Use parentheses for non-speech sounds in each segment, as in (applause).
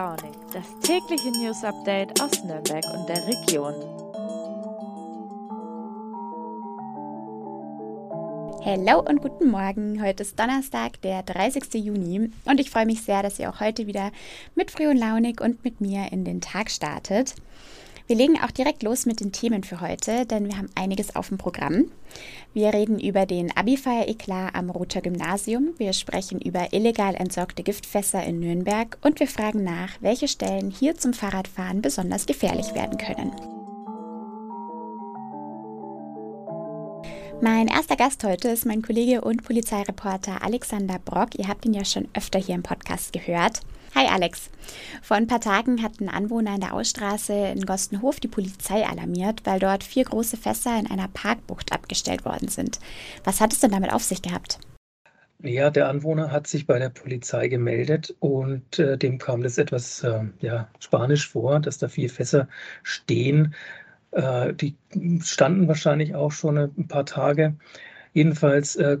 Launig, das tägliche News Update aus Nürnberg und der Region. Hallo und guten Morgen. Heute ist Donnerstag, der 30. Juni und ich freue mich sehr, dass ihr auch heute wieder mit Früh und Launig und mit mir in den Tag startet. Wir legen auch direkt los mit den Themen für heute, denn wir haben einiges auf dem Programm. Wir reden über den Abi-Feier-Eklat am Roter Gymnasium, wir sprechen über illegal entsorgte Giftfässer in Nürnberg und wir fragen nach, welche Stellen hier zum Fahrradfahren besonders gefährlich werden können. Mein erster Gast heute ist mein Kollege und Polizeireporter Alexander Brock. Ihr habt ihn ja schon öfter hier im Podcast gehört. Hi Alex. Vor ein paar Tagen hat ein Anwohner in der Ausstraße in Gostenhof die Polizei alarmiert, weil dort vier große Fässer in einer Parkbucht abgestellt worden sind. Was hat es denn damit auf sich gehabt? Ja, der Anwohner hat sich bei der Polizei gemeldet und äh, dem kam das etwas äh, ja, spanisch vor, dass da vier Fässer stehen. Äh, die standen wahrscheinlich auch schon ein paar Tage. Jedenfalls äh,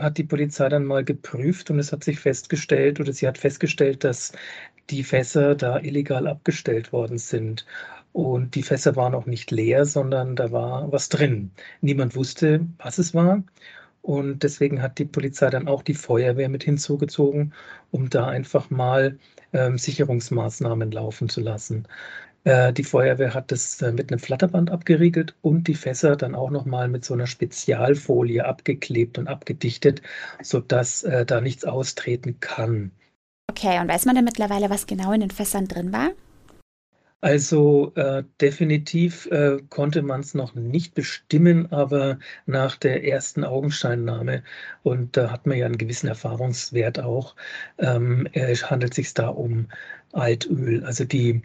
hat die Polizei dann mal geprüft und es hat sich festgestellt oder sie hat festgestellt, dass die Fässer da illegal abgestellt worden sind. Und die Fässer waren auch nicht leer, sondern da war was drin. Niemand wusste, was es war. Und deswegen hat die Polizei dann auch die Feuerwehr mit hinzugezogen, um da einfach mal ähm, Sicherungsmaßnahmen laufen zu lassen. Äh, die Feuerwehr hat das äh, mit einem Flatterband abgeriegelt und die Fässer dann auch nochmal mit so einer Spezialfolie abgeklebt und abgedichtet, sodass äh, da nichts austreten kann. Okay, und weiß man denn mittlerweile, was genau in den Fässern drin war? Also äh, definitiv äh, konnte man es noch nicht bestimmen, aber nach der ersten Augenscheinnahme, und da hat man ja einen gewissen Erfahrungswert auch, ähm, handelt es sich da um Altöl. Also die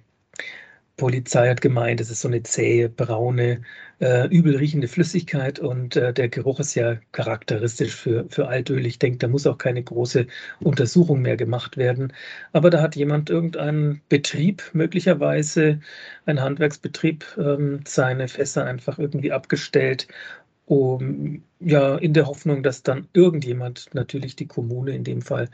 Polizei hat gemeint, es ist so eine zähe, braune, äh, übel riechende Flüssigkeit und äh, der Geruch ist ja charakteristisch für, für Altöl. Ich denke, da muss auch keine große Untersuchung mehr gemacht werden. Aber da hat jemand irgendeinen Betrieb, möglicherweise ein Handwerksbetrieb, ähm, seine Fässer einfach irgendwie abgestellt um, ja, in der Hoffnung, dass dann irgendjemand, natürlich die Kommune in dem Fall,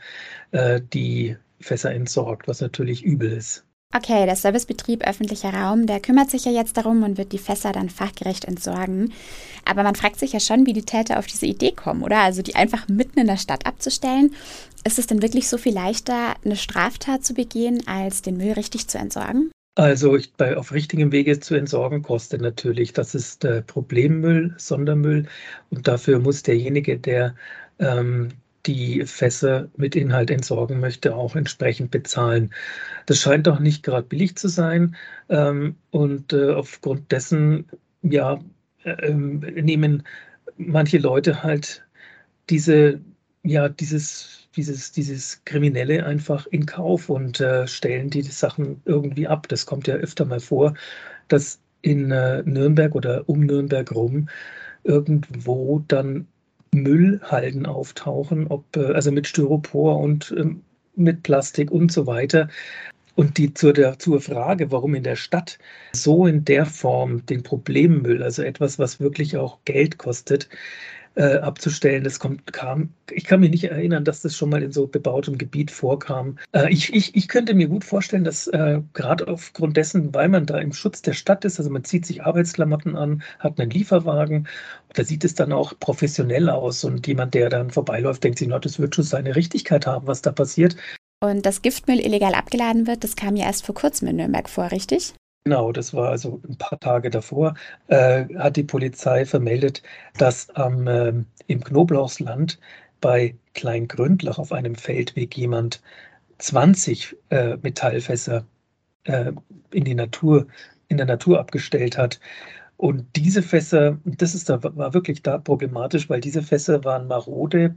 äh, die Fässer entsorgt, was natürlich übel ist. Okay, der Servicebetrieb öffentlicher Raum, der kümmert sich ja jetzt darum und wird die Fässer dann fachgerecht entsorgen. Aber man fragt sich ja schon, wie die Täter auf diese Idee kommen, oder? Also die einfach mitten in der Stadt abzustellen. Ist es denn wirklich so viel leichter, eine Straftat zu begehen, als den Müll richtig zu entsorgen? Also ich, bei, auf richtigem Wege zu entsorgen kostet natürlich. Das ist äh, Problemmüll, Sondermüll. Und dafür muss derjenige, der ähm, die Fässer mit Inhalt entsorgen möchte, auch entsprechend bezahlen. Das scheint doch nicht gerade billig zu sein. Ähm, und äh, aufgrund dessen, ja, äh, nehmen manche Leute halt diese, ja, dieses, dieses, dieses Kriminelle einfach in Kauf und äh, stellen die Sachen irgendwie ab. Das kommt ja öfter mal vor, dass in äh, Nürnberg oder um Nürnberg rum irgendwo dann Müllhalden auftauchen, ob, äh, also mit Styropor und ähm, mit Plastik und so weiter. Und die zur, der, zur Frage, warum in der Stadt so in der Form den Problemmüll, also etwas, was wirklich auch Geld kostet, äh, abzustellen. Das kommt, kam, ich kann mich nicht erinnern, dass das schon mal in so bebautem Gebiet vorkam. Äh, ich, ich, ich könnte mir gut vorstellen, dass äh, gerade aufgrund dessen, weil man da im Schutz der Stadt ist, also man zieht sich Arbeitsklamotten an, hat einen Lieferwagen, da sieht es dann auch professionell aus und jemand, der dann vorbeiläuft, denkt sich, das wird schon seine Richtigkeit haben, was da passiert. Und dass Giftmüll illegal abgeladen wird, das kam ja erst vor kurzem in Nürnberg vor, richtig? Genau, das war also ein paar Tage davor, äh, hat die Polizei vermeldet, dass am, äh, im Knoblauchsland bei Kleingründlach auf einem Feldweg jemand 20 äh, Metallfässer äh, in die Natur, in der Natur abgestellt hat. Und diese Fässer, das ist da, war wirklich da problematisch, weil diese Fässer waren marode,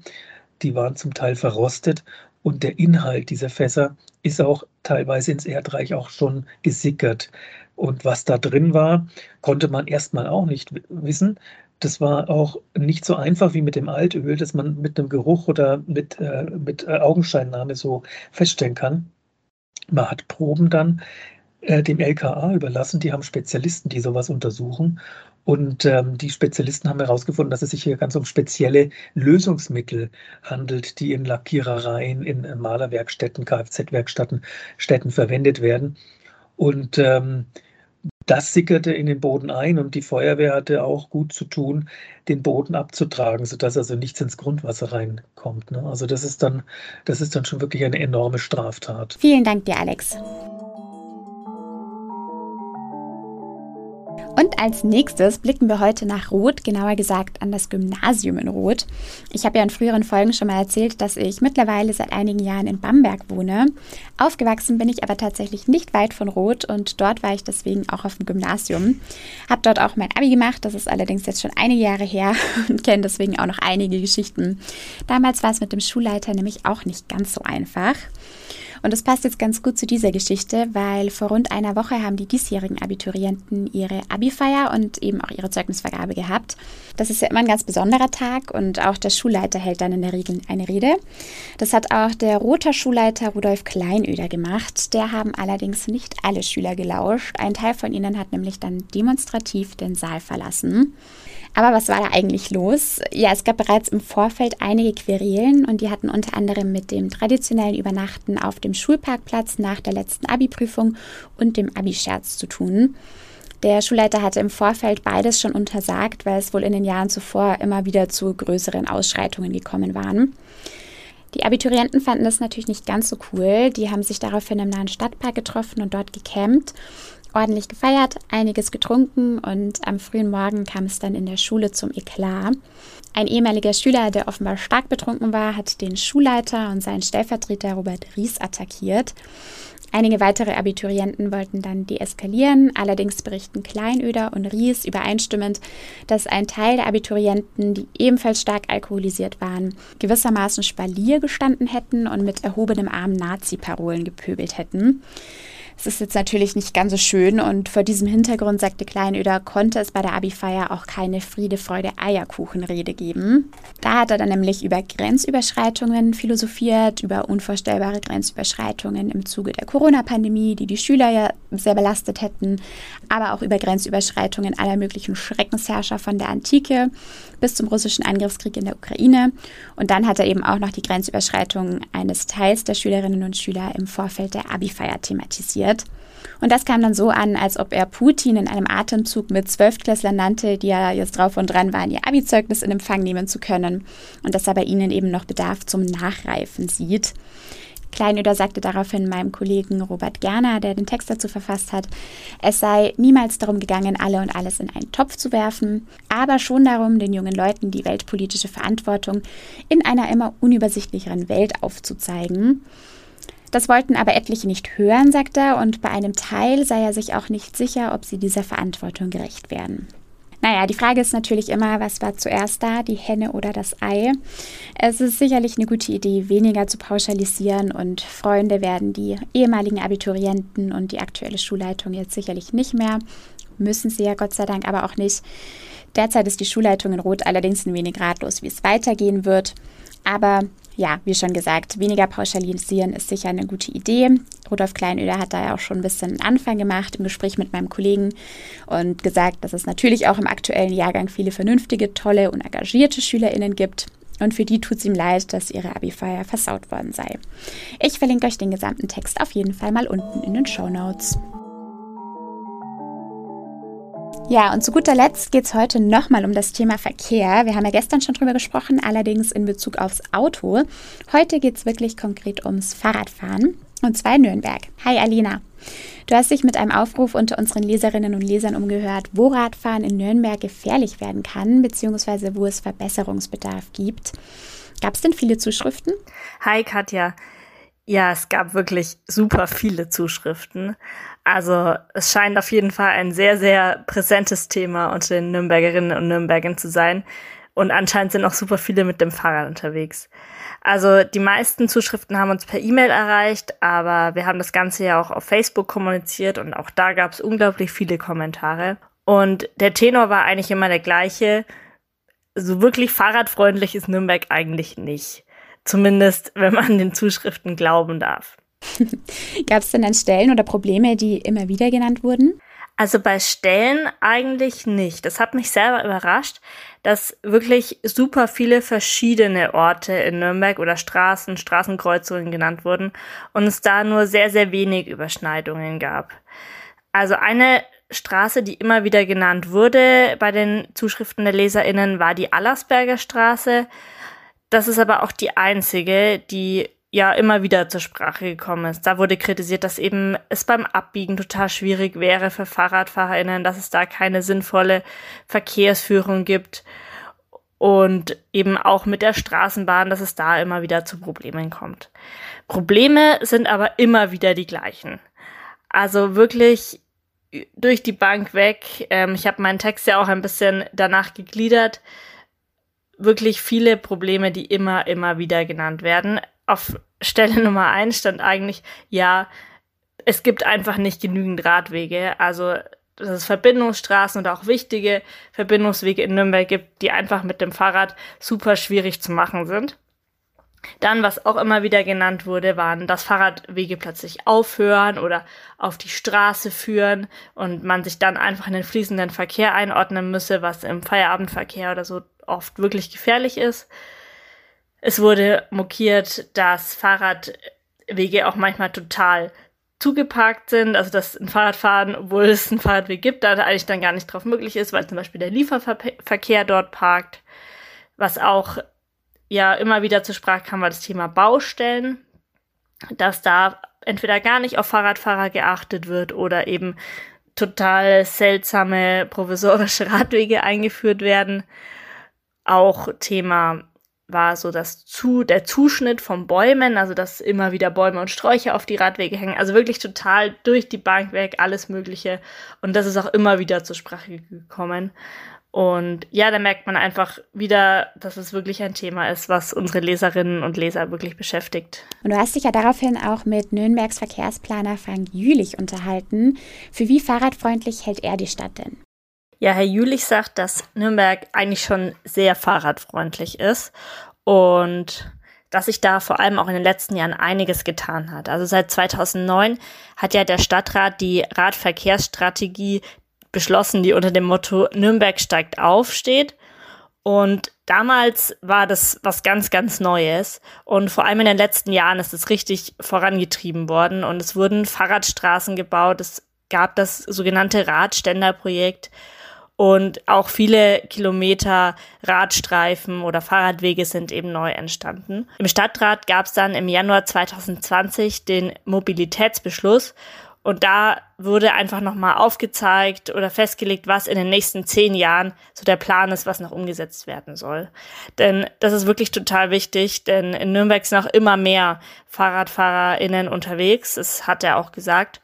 die waren zum Teil verrostet und der Inhalt dieser Fässer ist auch teilweise ins Erdreich auch schon gesickert. Und was da drin war, konnte man erstmal auch nicht wissen. Das war auch nicht so einfach wie mit dem Altöl, dass man mit einem Geruch oder mit, äh, mit äh, Augenscheinnahme so feststellen kann. Man hat Proben dann äh, dem LKA überlassen. Die haben Spezialisten, die sowas untersuchen. Und ähm, die Spezialisten haben herausgefunden, dass es sich hier ganz um spezielle Lösungsmittel handelt, die in Lackierereien, in Malerwerkstätten, Kfz-Werkstätten verwendet werden. Und ähm, das sickerte in den Boden ein und die Feuerwehr hatte auch gut zu tun, den Boden abzutragen, sodass also nichts ins Grundwasser reinkommt. Ne? Also das ist dann, das ist dann schon wirklich eine enorme Straftat. Vielen Dank dir, Alex. Und als nächstes blicken wir heute nach Roth, genauer gesagt an das Gymnasium in Roth. Ich habe ja in früheren Folgen schon mal erzählt, dass ich mittlerweile seit einigen Jahren in Bamberg wohne. Aufgewachsen bin ich aber tatsächlich nicht weit von Roth und dort war ich deswegen auch auf dem Gymnasium. Habe dort auch mein Abi gemacht, das ist allerdings jetzt schon einige Jahre her (laughs) und kenne deswegen auch noch einige Geschichten. Damals war es mit dem Schulleiter nämlich auch nicht ganz so einfach. Und das passt jetzt ganz gut zu dieser Geschichte, weil vor rund einer Woche haben die diesjährigen Abiturienten ihre Abi-Feier und eben auch ihre Zeugnisvergabe gehabt. Das ist ja immer ein ganz besonderer Tag und auch der Schulleiter hält dann in der Regel eine Rede. Das hat auch der roter Schulleiter Rudolf Kleinöder gemacht. Der haben allerdings nicht alle Schüler gelauscht. Ein Teil von ihnen hat nämlich dann demonstrativ den Saal verlassen. Aber was war da eigentlich los? Ja, es gab bereits im Vorfeld einige Querelen und die hatten unter anderem mit dem traditionellen Übernachten auf dem Schulparkplatz nach der letzten Abi-Prüfung und dem Abi-Scherz zu tun. Der Schulleiter hatte im Vorfeld beides schon untersagt, weil es wohl in den Jahren zuvor immer wieder zu größeren Ausschreitungen gekommen waren. Die Abiturienten fanden das natürlich nicht ganz so cool. Die haben sich daraufhin im nahen Stadtpark getroffen und dort gecampt ordentlich gefeiert, einiges getrunken und am frühen Morgen kam es dann in der Schule zum Eklat. Ein ehemaliger Schüler, der offenbar stark betrunken war, hat den Schulleiter und seinen Stellvertreter Robert Ries attackiert. Einige weitere Abiturienten wollten dann deeskalieren, allerdings berichten Kleinöder und Ries übereinstimmend, dass ein Teil der Abiturienten, die ebenfalls stark alkoholisiert waren, gewissermaßen Spalier gestanden hätten und mit erhobenem Arm Nazi-Parolen gepöbelt hätten. Es ist jetzt natürlich nicht ganz so schön und vor diesem Hintergrund, sagte Kleinöder, konnte es bei der Abi-Feier auch keine Friede, Freude, Eierkuchenrede geben. Da hat er dann nämlich über Grenzüberschreitungen philosophiert, über unvorstellbare Grenzüberschreitungen im Zuge der Corona-Pandemie, die die Schüler ja sehr belastet hätten, aber auch über Grenzüberschreitungen aller möglichen Schreckensherrscher von der Antike bis zum russischen Angriffskrieg in der Ukraine. Und dann hat er eben auch noch die Grenzüberschreitung eines Teils der Schülerinnen und Schüler im Vorfeld der Abi-Feier thematisiert wird. Und das kam dann so an, als ob er Putin in einem Atemzug mit Zwölftklässlern nannte, die ja jetzt drauf und dran waren, ihr Abi-Zeugnis in Empfang nehmen zu können und dass er bei ihnen eben noch Bedarf zum Nachreifen sieht. Kleinöder sagte daraufhin meinem Kollegen Robert Gerner, der den Text dazu verfasst hat, es sei niemals darum gegangen, alle und alles in einen Topf zu werfen, aber schon darum, den jungen Leuten die weltpolitische Verantwortung in einer immer unübersichtlicheren Welt aufzuzeigen. Das wollten aber etliche nicht hören, sagt er, und bei einem Teil sei er sich auch nicht sicher, ob sie dieser Verantwortung gerecht werden. Naja, die Frage ist natürlich immer, was war zuerst da, die Henne oder das Ei? Es ist sicherlich eine gute Idee, weniger zu pauschalisieren und Freunde werden die ehemaligen Abiturienten und die aktuelle Schulleitung jetzt sicherlich nicht mehr. Müssen sie ja Gott sei Dank aber auch nicht. Derzeit ist die Schulleitung in Rot allerdings ein wenig ratlos, wie es weitergehen wird. Aber ja, wie schon gesagt, weniger pauschalisieren ist sicher eine gute Idee. Rudolf Kleinöder hat da ja auch schon ein bisschen einen Anfang gemacht im Gespräch mit meinem Kollegen und gesagt, dass es natürlich auch im aktuellen Jahrgang viele vernünftige, tolle und engagierte SchülerInnen gibt. Und für die tut es ihm leid, dass ihre Abi-Feier versaut worden sei. Ich verlinke euch den gesamten Text auf jeden Fall mal unten in den Show Notes. Ja, und zu guter Letzt geht es heute nochmal um das Thema Verkehr. Wir haben ja gestern schon drüber gesprochen, allerdings in Bezug aufs Auto. Heute geht es wirklich konkret ums Fahrradfahren. Und zwar in Nürnberg. Hi Alina. Du hast dich mit einem Aufruf unter unseren Leserinnen und Lesern umgehört, wo Radfahren in Nürnberg gefährlich werden kann, beziehungsweise wo es Verbesserungsbedarf gibt. Gab es denn viele Zuschriften? Hi Katja. Ja, es gab wirklich super viele Zuschriften. Also es scheint auf jeden Fall ein sehr, sehr präsentes Thema unter den Nürnbergerinnen und Nürnbergern zu sein. Und anscheinend sind auch super viele mit dem Fahrrad unterwegs. Also die meisten Zuschriften haben uns per E-Mail erreicht, aber wir haben das Ganze ja auch auf Facebook kommuniziert und auch da gab es unglaublich viele Kommentare. Und der Tenor war eigentlich immer der gleiche. So wirklich fahrradfreundlich ist Nürnberg eigentlich nicht. Zumindest, wenn man den Zuschriften glauben darf. (laughs) Gab es denn dann Stellen oder Probleme, die immer wieder genannt wurden? Also bei Stellen eigentlich nicht. Das hat mich selber überrascht, dass wirklich super viele verschiedene Orte in Nürnberg oder Straßen, Straßenkreuzungen genannt wurden und es da nur sehr, sehr wenig Überschneidungen gab. Also eine Straße, die immer wieder genannt wurde bei den Zuschriften der LeserInnen, war die Allersberger Straße. Das ist aber auch die einzige, die ja immer wieder zur Sprache gekommen ist. Da wurde kritisiert, dass eben es beim Abbiegen total schwierig wäre für FahrradfahrerInnen, dass es da keine sinnvolle Verkehrsführung gibt und eben auch mit der Straßenbahn, dass es da immer wieder zu Problemen kommt. Probleme sind aber immer wieder die gleichen. Also wirklich durch die Bank weg. Ähm, ich habe meinen Text ja auch ein bisschen danach gegliedert. Wirklich viele Probleme, die immer, immer wieder genannt werden auf Stelle (laughs) Nummer eins stand eigentlich, ja, es gibt einfach nicht genügend Radwege. Also, dass es Verbindungsstraßen und auch wichtige Verbindungswege in Nürnberg gibt, die einfach mit dem Fahrrad super schwierig zu machen sind. Dann, was auch immer wieder genannt wurde, waren, dass Fahrradwege plötzlich aufhören oder auf die Straße führen und man sich dann einfach in den fließenden Verkehr einordnen müsse, was im Feierabendverkehr oder so oft wirklich gefährlich ist. Es wurde mokiert, dass Fahrradwege auch manchmal total zugeparkt sind, also dass ein Fahrradfahren, obwohl es einen Fahrradweg gibt, da eigentlich dann gar nicht drauf möglich ist, weil zum Beispiel der Lieferverkehr dort parkt. Was auch ja immer wieder zur Sprache kam, war das Thema Baustellen, dass da entweder gar nicht auf Fahrradfahrer geachtet wird oder eben total seltsame provisorische Radwege eingeführt werden. Auch Thema war so das zu, der Zuschnitt von Bäumen, also dass immer wieder Bäume und Sträucher auf die Radwege hängen. Also wirklich total durch die Bank weg, alles Mögliche. Und das ist auch immer wieder zur Sprache gekommen. Und ja, da merkt man einfach wieder, dass es wirklich ein Thema ist, was unsere Leserinnen und Leser wirklich beschäftigt. Und du hast dich ja daraufhin auch mit Nürnbergs Verkehrsplaner Frank Jülich unterhalten. Für wie fahrradfreundlich hält er die Stadt denn? Ja, Herr Jülich sagt, dass Nürnberg eigentlich schon sehr fahrradfreundlich ist und dass sich da vor allem auch in den letzten Jahren einiges getan hat. Also seit 2009 hat ja der Stadtrat die Radverkehrsstrategie beschlossen, die unter dem Motto Nürnberg steigt auf steht. Und damals war das was ganz, ganz Neues. Und vor allem in den letzten Jahren ist es richtig vorangetrieben worden. Und es wurden Fahrradstraßen gebaut. Es gab das sogenannte Radständerprojekt. Und auch viele Kilometer Radstreifen oder Fahrradwege sind eben neu entstanden. Im Stadtrat gab es dann im Januar 2020 den Mobilitätsbeschluss. Und da wurde einfach nochmal aufgezeigt oder festgelegt, was in den nächsten zehn Jahren so der Plan ist, was noch umgesetzt werden soll. Denn das ist wirklich total wichtig, denn in Nürnberg sind auch immer mehr FahrradfahrerInnen unterwegs. Das hat er auch gesagt.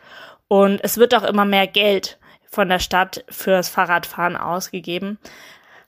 Und es wird auch immer mehr Geld von der Stadt fürs Fahrradfahren ausgegeben.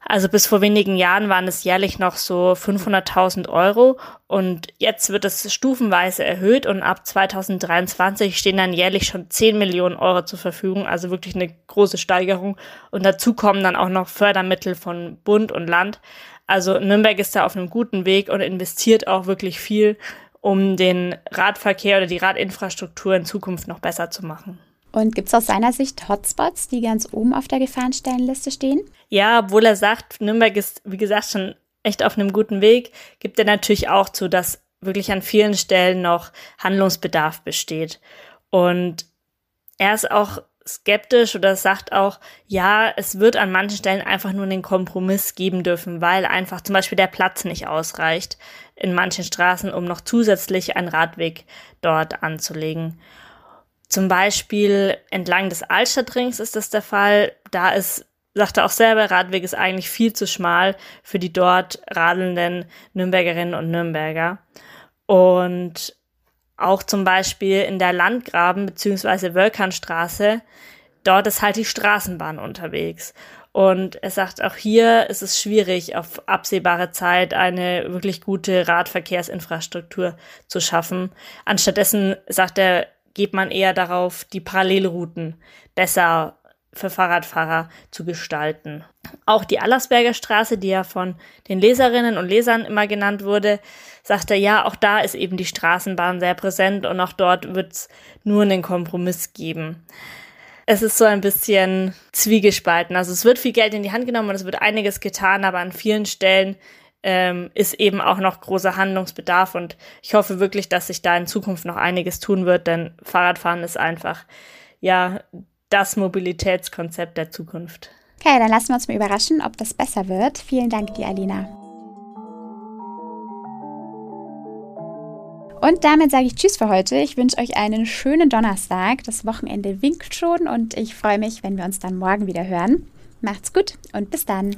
Also bis vor wenigen Jahren waren es jährlich noch so 500.000 Euro und jetzt wird es stufenweise erhöht und ab 2023 stehen dann jährlich schon 10 Millionen Euro zur Verfügung, also wirklich eine große Steigerung. Und dazu kommen dann auch noch Fördermittel von Bund und Land. Also Nürnberg ist da auf einem guten Weg und investiert auch wirklich viel, um den Radverkehr oder die Radinfrastruktur in Zukunft noch besser zu machen. Und gibt es aus seiner Sicht Hotspots, die ganz oben auf der Gefahrenstellenliste stehen? Ja, obwohl er sagt, Nürnberg ist, wie gesagt, schon echt auf einem guten Weg, gibt er natürlich auch zu, dass wirklich an vielen Stellen noch Handlungsbedarf besteht. Und er ist auch skeptisch oder sagt auch, ja, es wird an manchen Stellen einfach nur einen Kompromiss geben dürfen, weil einfach zum Beispiel der Platz nicht ausreicht in manchen Straßen, um noch zusätzlich einen Radweg dort anzulegen. Zum Beispiel entlang des Altstadtrings ist das der Fall. Da ist, sagt er auch selber, Radweg ist eigentlich viel zu schmal für die dort radelnden Nürnbergerinnen und Nürnberger. Und auch zum Beispiel in der Landgraben bzw. Wölkernstraße, dort ist halt die Straßenbahn unterwegs. Und er sagt, auch hier ist es schwierig, auf absehbare Zeit eine wirklich gute Radverkehrsinfrastruktur zu schaffen. Anstattdessen sagt er, geht man eher darauf, die Parallelrouten besser für Fahrradfahrer zu gestalten. Auch die Allersberger Straße, die ja von den Leserinnen und Lesern immer genannt wurde, sagte ja, auch da ist eben die Straßenbahn sehr präsent und auch dort wird es nur einen Kompromiss geben. es ist so ein bisschen zwiegespalten. Also es wird viel Geld in die Hand genommen und es wird einiges getan, aber an vielen Stellen ähm, ist eben auch noch großer Handlungsbedarf und ich hoffe wirklich, dass sich da in Zukunft noch einiges tun wird, denn Fahrradfahren ist einfach ja das Mobilitätskonzept der Zukunft. Okay, dann lassen wir uns mal überraschen, ob das besser wird. Vielen Dank dir, Alina. Und damit sage ich Tschüss für heute. Ich wünsche euch einen schönen Donnerstag. Das Wochenende winkt schon und ich freue mich, wenn wir uns dann morgen wieder hören. Macht's gut und bis dann.